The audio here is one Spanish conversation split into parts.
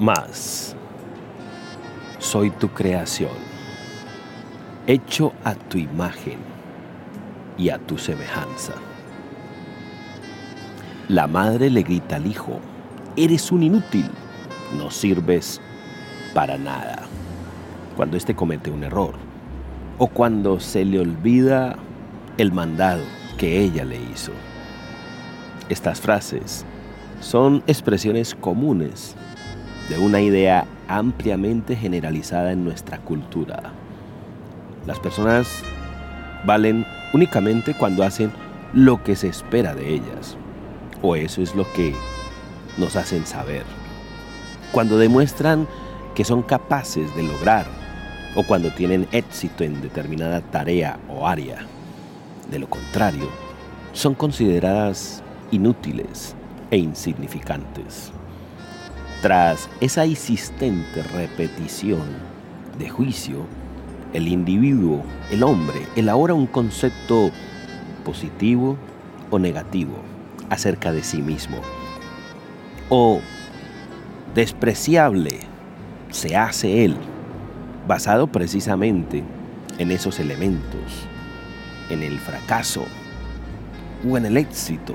Más, soy tu creación, hecho a tu imagen y a tu semejanza. La madre le grita al hijo, eres un inútil, no sirves para nada. Cuando éste comete un error o cuando se le olvida el mandado que ella le hizo. Estas frases son expresiones comunes de una idea ampliamente generalizada en nuestra cultura. Las personas valen únicamente cuando hacen lo que se espera de ellas, o eso es lo que nos hacen saber. Cuando demuestran que son capaces de lograr, o cuando tienen éxito en determinada tarea o área. De lo contrario, son consideradas inútiles e insignificantes. Tras esa insistente repetición de juicio, el individuo, el hombre, elabora un concepto positivo o negativo acerca de sí mismo. O despreciable se hace él, basado precisamente en esos elementos, en el fracaso o en el éxito.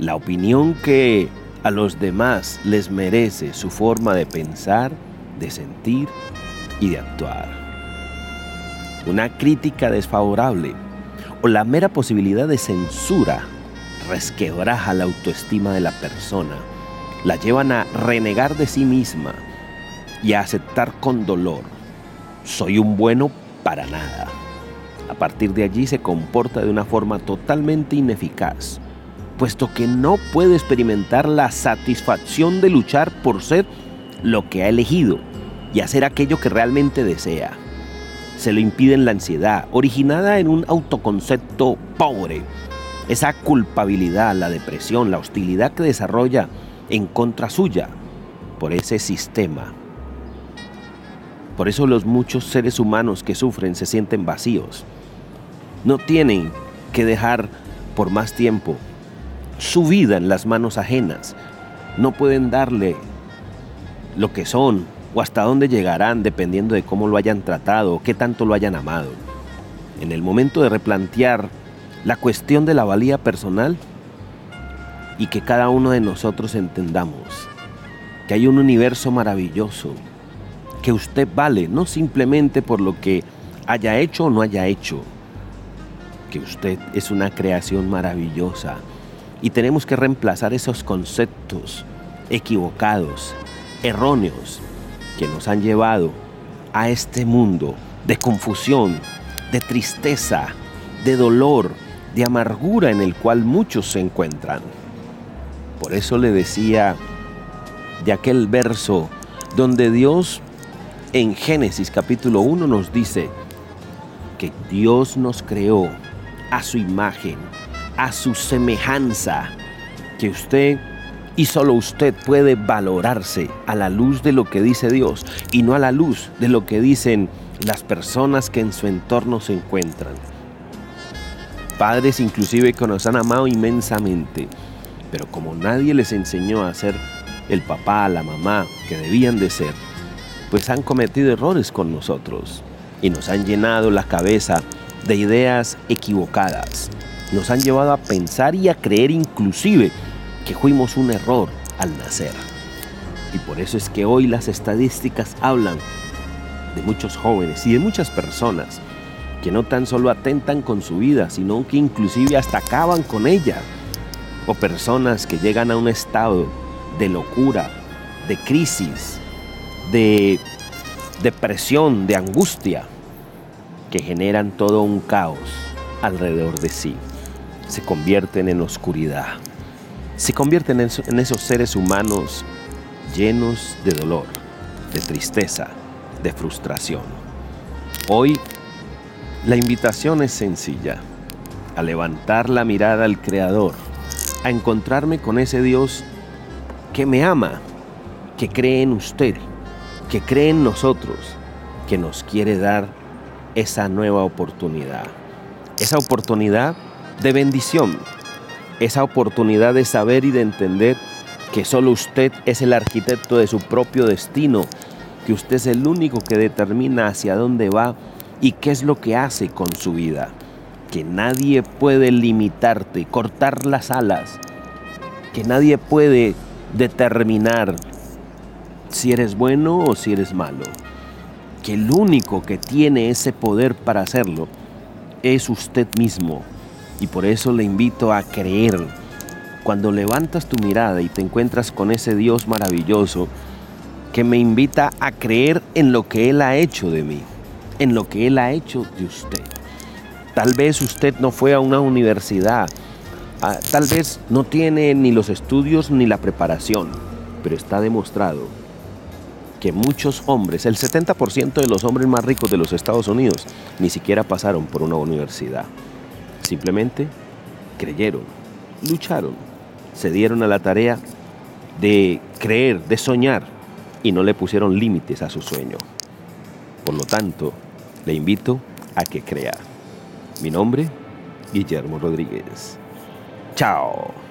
La opinión que a los demás les merece su forma de pensar, de sentir y de actuar. Una crítica desfavorable o la mera posibilidad de censura resquebraja la autoestima de la persona, la llevan a renegar de sí misma y a aceptar con dolor, soy un bueno para nada. A partir de allí se comporta de una forma totalmente ineficaz, puesto que no puede experimentar la satisfacción de luchar por ser lo que ha elegido y hacer aquello que realmente desea. Se lo impiden la ansiedad, originada en un autoconcepto pobre, esa culpabilidad, la depresión, la hostilidad que desarrolla en contra suya por ese sistema. Por eso los muchos seres humanos que sufren se sienten vacíos. No tienen que dejar por más tiempo su vida en las manos ajenas. No pueden darle lo que son o hasta dónde llegarán dependiendo de cómo lo hayan tratado o qué tanto lo hayan amado. En el momento de replantear la cuestión de la valía personal y que cada uno de nosotros entendamos que hay un universo maravilloso, que usted vale no simplemente por lo que haya hecho o no haya hecho, que usted es una creación maravillosa, y tenemos que reemplazar esos conceptos equivocados, erróneos, que nos han llevado a este mundo de confusión, de tristeza, de dolor, de amargura en el cual muchos se encuentran. Por eso le decía de aquel verso donde Dios en Génesis capítulo 1 nos dice que Dios nos creó a su imagen a su semejanza, que usted y solo usted puede valorarse a la luz de lo que dice Dios y no a la luz de lo que dicen las personas que en su entorno se encuentran. Padres inclusive que nos han amado inmensamente, pero como nadie les enseñó a ser el papá, la mamá que debían de ser, pues han cometido errores con nosotros y nos han llenado la cabeza de ideas equivocadas nos han llevado a pensar y a creer inclusive que fuimos un error al nacer. Y por eso es que hoy las estadísticas hablan de muchos jóvenes y de muchas personas que no tan solo atentan con su vida, sino que inclusive hasta acaban con ella. O personas que llegan a un estado de locura, de crisis, de depresión, de angustia, que generan todo un caos alrededor de sí se convierten en oscuridad. Se convierten en esos seres humanos llenos de dolor, de tristeza, de frustración. Hoy la invitación es sencilla, a levantar la mirada al Creador, a encontrarme con ese Dios que me ama, que cree en usted, que cree en nosotros, que nos quiere dar esa nueva oportunidad. Esa oportunidad de bendición, esa oportunidad de saber y de entender que solo usted es el arquitecto de su propio destino, que usted es el único que determina hacia dónde va y qué es lo que hace con su vida, que nadie puede limitarte, cortar las alas, que nadie puede determinar si eres bueno o si eres malo, que el único que tiene ese poder para hacerlo es usted mismo. Y por eso le invito a creer. Cuando levantas tu mirada y te encuentras con ese Dios maravilloso que me invita a creer en lo que Él ha hecho de mí, en lo que Él ha hecho de usted. Tal vez usted no fue a una universidad, ah, tal vez no tiene ni los estudios ni la preparación, pero está demostrado que muchos hombres, el 70% de los hombres más ricos de los Estados Unidos, ni siquiera pasaron por una universidad. Simplemente creyeron, lucharon, se dieron a la tarea de creer, de soñar y no le pusieron límites a su sueño. Por lo tanto, le invito a que crea. Mi nombre, Guillermo Rodríguez. Chao.